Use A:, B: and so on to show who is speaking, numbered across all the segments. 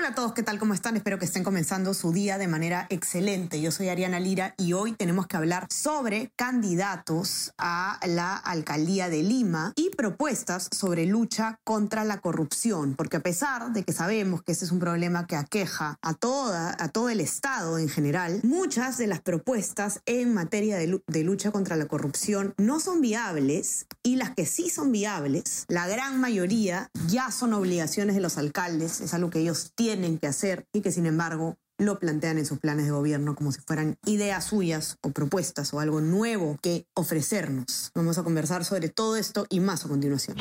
A: Hola a todos, ¿qué tal? ¿Cómo están? Espero que estén comenzando su día de manera excelente. Yo soy Ariana Lira y hoy tenemos que hablar sobre candidatos a la alcaldía de Lima y propuestas sobre lucha contra la corrupción, porque a pesar de que sabemos que ese es un problema que aqueja a toda a todo el estado en general, muchas de las propuestas en materia de, lucha contra la corrupción no son viables y las que sí son viables, la gran mayoría ya son obligaciones de los alcaldes, es algo que ellos tienen que hacer y que sin embargo lo plantean en sus planes de gobierno como si fueran ideas suyas o propuestas o algo nuevo que ofrecernos. Vamos a conversar sobre todo esto y más a continuación.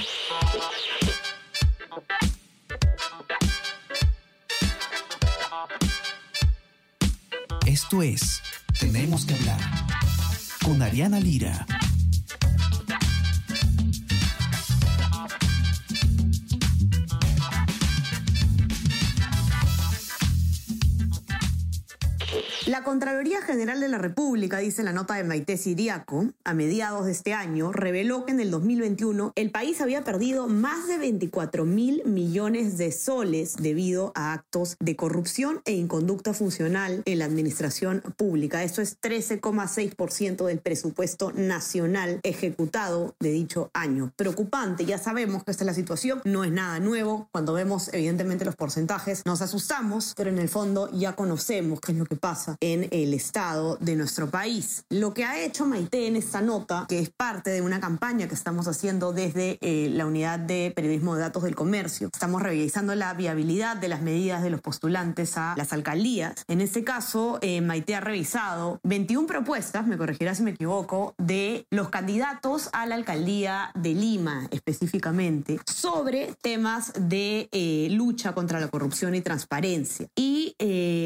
B: Esto es Tenemos que hablar con Ariana Lira.
A: Contraloría General de la República, dice la nota de Maite Siriaco, a mediados de este año, reveló que en el 2021 el país había perdido más de 24 mil millones de soles debido a actos de corrupción e inconducta funcional en la administración pública. Esto es 13,6% del presupuesto nacional ejecutado de dicho año. Preocupante, ya sabemos que esta es la situación, no es nada nuevo. Cuando vemos evidentemente los porcentajes nos asustamos, pero en el fondo ya conocemos qué es lo que pasa el estado de nuestro país. Lo que ha hecho Maite en esta nota, que es parte de una campaña que estamos haciendo desde eh, la unidad de periodismo de datos del comercio, estamos revisando la viabilidad de las medidas de los postulantes a las alcaldías. En este caso, eh, Maite ha revisado 21 propuestas, me corregirá si me equivoco, de los candidatos a la alcaldía de Lima específicamente sobre temas de eh, lucha contra la corrupción y transparencia. Y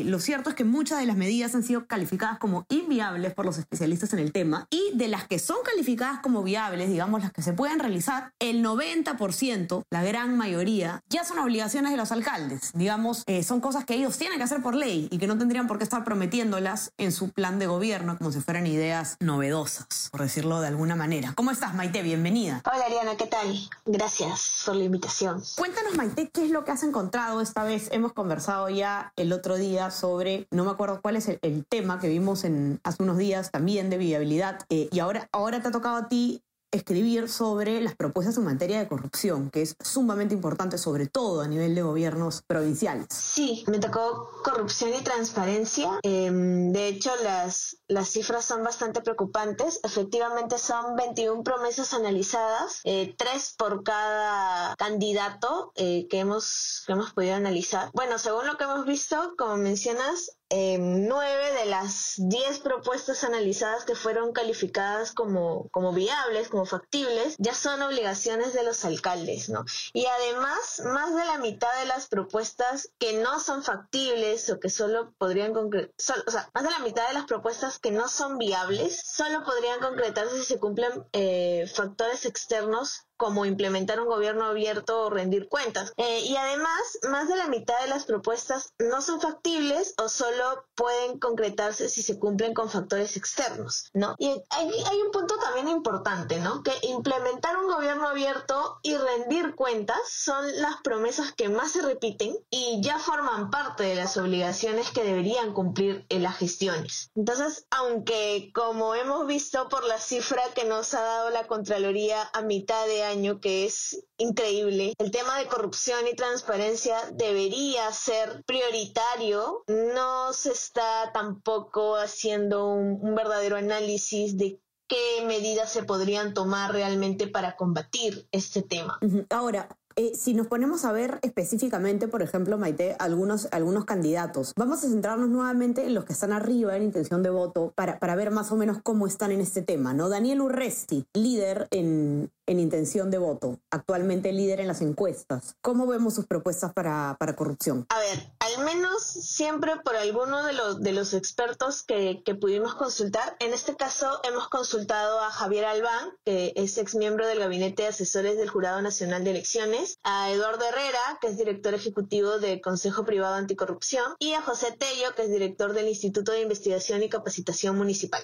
A: lo cierto es que muchas de las medidas han sido calificadas como inviables por los especialistas en el tema y de las que son calificadas como viables, digamos las que se pueden realizar, el 90%, la gran mayoría, ya son obligaciones de los alcaldes. Digamos, eh, son cosas que ellos tienen que hacer por ley y que no tendrían por qué estar prometiéndolas en su plan de gobierno como si fueran ideas novedosas, por decirlo de alguna manera. ¿Cómo estás, Maite? Bienvenida.
C: Hola, Ariana, ¿qué tal? Gracias por la invitación.
A: Cuéntanos, Maite, ¿qué es lo que has encontrado esta vez? Hemos conversado ya el otro día sobre, no me acuerdo cuál es el, el tema que vimos hace unos días también de viabilidad eh, y ahora, ahora te ha tocado a ti escribir sobre las propuestas en materia de corrupción, que es sumamente importante, sobre todo a nivel de gobiernos provinciales.
C: Sí, me tocó corrupción y transparencia. Eh, de hecho, las, las cifras son bastante preocupantes. Efectivamente, son 21 promesas analizadas, eh, tres por cada candidato eh, que, hemos, que hemos podido analizar. Bueno, según lo que hemos visto, como mencionas, eh, nueve de las diez propuestas analizadas que fueron calificadas como, como viables, como factibles, ya son obligaciones de los alcaldes, ¿no? Y además, más de la mitad de las propuestas que no son factibles o que solo podrían concretar, o sea, más de la mitad de las propuestas que no son viables, solo podrían concretarse si se cumplen eh, factores externos como implementar un gobierno abierto o rendir cuentas. Eh, y además, más de la mitad de las propuestas no son factibles o solo pueden concretarse si se cumplen con factores externos, ¿no? Y hay, hay un punto también importante, ¿no? Que implementar un gobierno abierto y rendir cuentas son las promesas que más se repiten y ya forman parte de las obligaciones que deberían cumplir en las gestiones. Entonces, aunque como hemos visto por la cifra que nos ha dado la Contraloría a mitad de año que es increíble. El tema de corrupción y transparencia debería ser prioritario. No se está tampoco haciendo un, un verdadero análisis de qué medidas se podrían tomar realmente para combatir este tema.
A: Ahora, eh, si nos ponemos a ver específicamente, por ejemplo, Maite, algunos, algunos candidatos, vamos a centrarnos nuevamente en los que están arriba en intención de voto para, para ver más o menos cómo están en este tema, ¿no? Daniel Urresti, líder en, en intención de voto, actualmente líder en las encuestas. ¿Cómo vemos sus propuestas para, para corrupción?
C: A ver, al menos siempre por alguno de los, de los expertos que, que pudimos consultar, en este caso hemos consultado a Javier Albán, que es ex miembro del Gabinete de Asesores del Jurado Nacional de Elecciones, a Eduardo Herrera, que es director ejecutivo del Consejo Privado Anticorrupción, y a José Tello, que es director del Instituto de Investigación y Capacitación Municipal.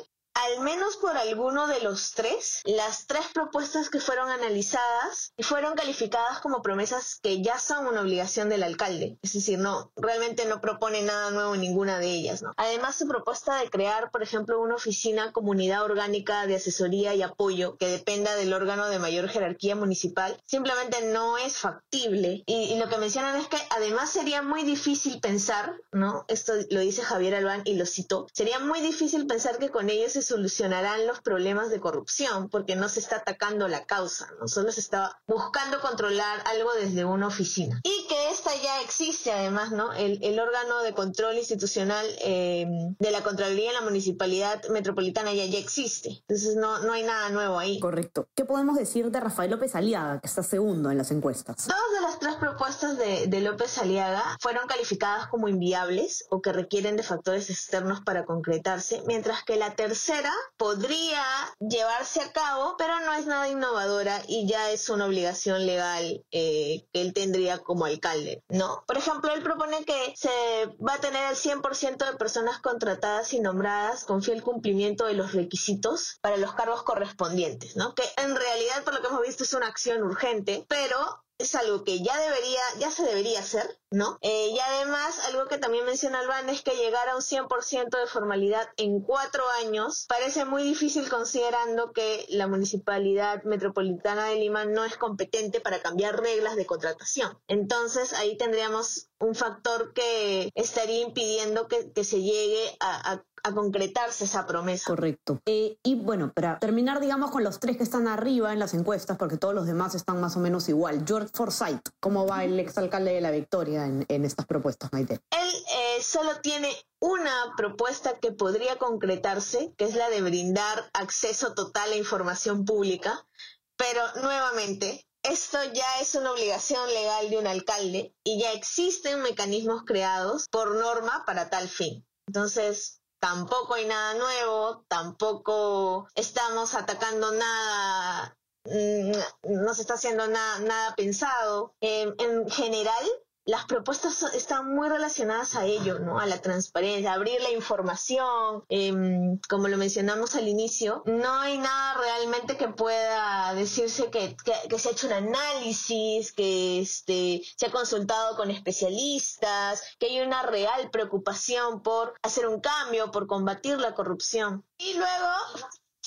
C: Al menos por alguno de los tres, las tres propuestas que fueron analizadas fueron calificadas como promesas que ya son una obligación del alcalde. Es decir, no, realmente no propone nada nuevo ninguna de ellas, ¿no? Además, su propuesta de crear, por ejemplo, una oficina comunidad orgánica de asesoría y apoyo que dependa del órgano de mayor jerarquía municipal, simplemente no es factible. Y, lo que mencionan es que además sería muy difícil pensar, ¿no? Esto lo dice Javier Albán y lo citó, sería muy difícil pensar que con ello se solucionarán los problemas de corrupción, porque no se está atacando la causa, ¿no? Solo se está buscando controlar algo desde una oficina. Y que esta ya existe además, ¿no? El, el órgano de control institucional eh, de la Contraloría en la Municipalidad Metropolitana ya, ya existe. Entonces no, no hay nada nuevo ahí.
A: Correcto. ¿Qué podemos decir de Rafael López Aliaga, que está segundo en las encuestas?
C: Dos de las tres propuestas de, de López Aliaga fueron calificadas como inviables o que requieren de factores externos para concretarse, mientras que la tercera podría llevarse a cabo, pero no es nada innovadora y ya es una obligación legal eh, que él tendría como alcalde, ¿no? Por ejemplo, él propone que se va a tener el 100% de personas contratadas y nombradas con fiel cumplimiento de los requisitos para los cargos correspondientes, ¿no? Que en realidad, por lo que hemos visto, es una acción urgente, pero es algo que ya debería, ya se debería hacer, ¿no? Eh, y además, algo que también menciona Albán es que llegar a un 100% de formalidad en cuatro años parece muy difícil considerando que la Municipalidad Metropolitana de Lima no es competente para cambiar reglas de contratación. Entonces, ahí tendríamos un factor que estaría impidiendo que, se llegue a a concretarse esa promesa.
A: Correcto. Eh, y bueno, para terminar, digamos, con los tres que están arriba en las encuestas, porque todos los demás están más o menos igual. George Forsyth, ¿cómo va el exalcalde de la Victoria en, estas propuestas, Maite?
C: Él eh, solo tiene una propuesta que podría concretarse, que es la de brindar acceso total a información pública, pero nuevamente esto ya es una obligación legal de un alcalde y ya existen mecanismos creados por norma para tal fin. Entonces, tampoco hay nada nuevo, tampoco estamos atacando nada, mm, no se está haciendo nada, nada pensado. en general, las propuestas están muy relacionadas a ello, ¿no? A la transparencia, abrir la información, em, como lo mencionamos al inicio, no hay nada realmente que pueda decirse que, se ha hecho un análisis, que este, se ha consultado con especialistas, que hay una real preocupación por hacer un cambio, por combatir la corrupción. Y luego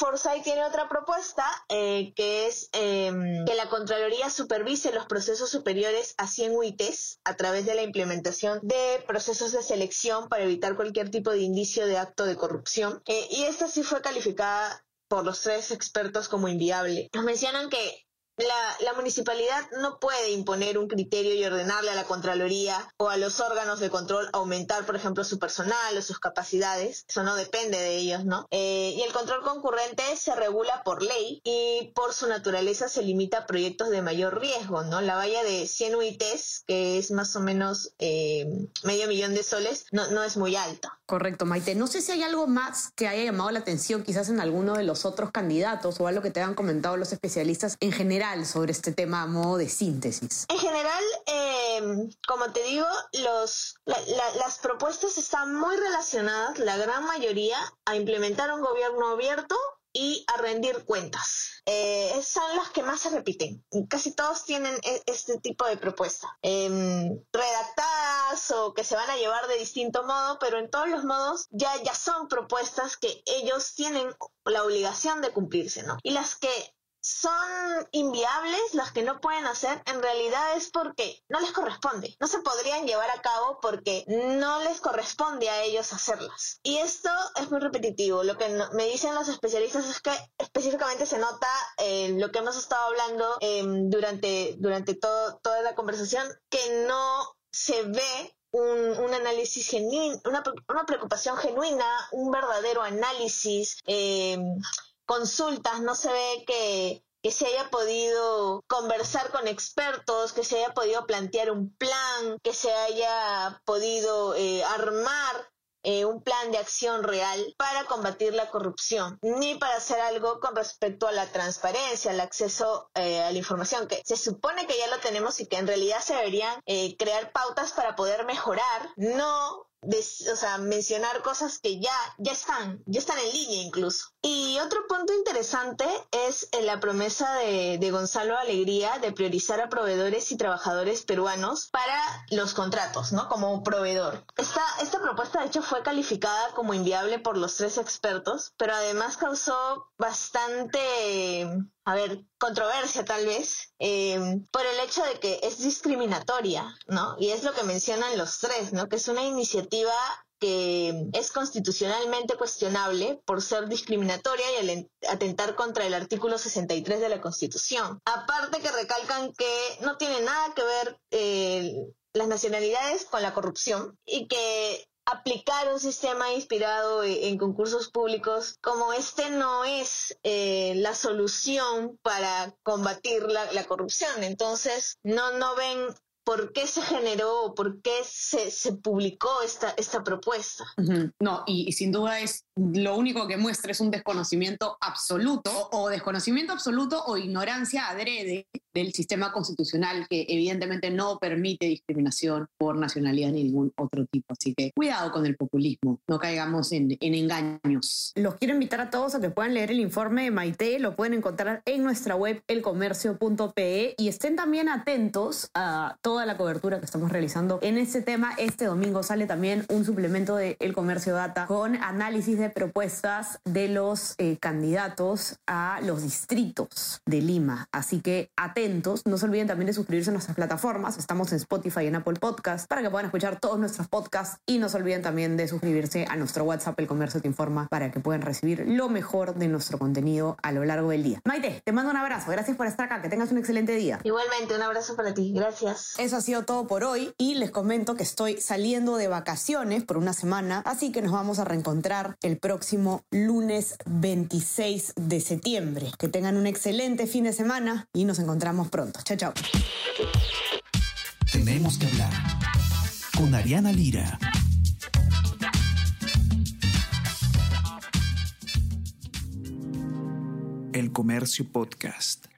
C: Forsyth tiene otra propuesta eh, que es em, que la Contraloría supervise los procesos superiores a 100 UITs a través de la implementación de procesos de selección para evitar cualquier tipo de indicio de acto de corrupción. Eh, y esta sí fue calificada por los tres expertos como inviable. Nos mencionan que la, municipalidad no puede imponer un criterio y ordenarle a la Contraloría o a los órganos de control aumentar, por ejemplo, su personal o sus capacidades. Eso no depende de ellos, ¿no? Eh, y el control concurrente se regula por ley y por su naturaleza se limita a proyectos de mayor riesgo, ¿no? La valla de 100 UITs, que es más o menos eh, medio millón de soles, no, no es muy alta.
A: Correcto, Maite. No sé si hay algo más que haya llamado la atención quizás en alguno de los otros candidatos o algo que te hayan comentado los especialistas en general sobre este tema a modo de síntesis?
C: En general, em, como te digo, los, las propuestas están muy relacionadas, la gran mayoría, a implementar un gobierno abierto y a rendir cuentas. Eh, son las que más se repiten. Casi todos tienen e, este tipo de propuesta. Em, redactadas o que se van a llevar de distinto modo, pero en todos los modos ya, ya son propuestas que ellos tienen la obligación de cumplirse, ¿no? Y las que son inviables, las que no pueden hacer, en realidad es porque no les corresponde. No se podrían llevar a cabo porque no les corresponde a ellos hacerlas. Y esto es muy repetitivo. Lo que me dicen los especialistas es que específicamente se nota en lo que hemos estado hablando em, durante, durante toda la conversación, que no se ve un, análisis genuino, una, una, preocupación genuina, un verdadero análisis. Eh, consultas, no se ve que, se haya podido conversar con expertos, que se haya podido plantear un plan, que se haya podido eh, armar eh, un plan de acción real para combatir la corrupción, ni para hacer algo con respecto a la transparencia, al acceso eh, a la información, que se supone que ya lo tenemos y que en realidad se deberían crear pautas para poder mejorar, no o sea, mencionar cosas que ya, ya están, ya están en línea incluso. Y otro punto interesante es eh, la promesa de, de, Gonzalo Alegría de priorizar a proveedores y trabajadores peruanos para los contratos, ¿no? Como proveedor. Esta, esta propuesta, de hecho, fue calificada como inviable por los tres expertos, pero además causó bastante, a ver, controversia tal vez, eh, por el hecho de que es discriminatoria, ¿no? Y es lo que mencionan los tres, ¿no? Que es una iniciativa que es constitucionalmente cuestionable por ser discriminatoria y atentar contra el artículo 63 de la Constitución. Aparte que recalcan que no tiene nada que ver eh, las nacionalidades con la corrupción y que aplicar un sistema inspirado e-, en concursos públicos como este no es eh, la solución para combatir la, la, corrupción. Entonces, no, no ven por qué se generó, por qué se, se publicó esta, esta propuesta.
A: No, y, sin duda es lo único que muestra es un desconocimiento absoluto o, desconocimiento absoluto o ignorancia adrede del sistema constitucional que evidentemente no permite discriminación por nacionalidad ni ningún otro tipo. Así que cuidado con el populismo, no caigamos en, en engaños. Los quiero invitar a todos a que puedan leer el informe de Maite, lo pueden encontrar en nuestra web elcomercio.pe y estén también atentos a toda la cobertura que estamos realizando en este tema. Este domingo sale también un suplemento de El Comercio Data con análisis de propuestas de los eh, candidatos a los distritos de Lima. Así que atentos, no se olviden también de suscribirse a nuestras plataformas. Estamos en Spotify y en Apple Podcast para que puedan escuchar todos nuestros podcasts y no se olviden también de suscribirse a nuestro WhatsApp El Comercio Te Informa para que puedan recibir lo mejor de nuestro contenido a lo largo del día. Maite, te mando un abrazo. Gracias por estar acá. Que tengas un excelente día.
C: Igualmente, un abrazo para ti. Gracias.
A: Eso ha sido todo por hoy y les comento que estoy saliendo de vacaciones por una semana, así que nos vamos a reencontrar el próximo lunes 26 de septiembre. Que tengan un excelente fin de semana y nos encontramos pronto. Chao, chao.
B: Tenemos que hablar con Ariana Lira. El Comercio Podcast.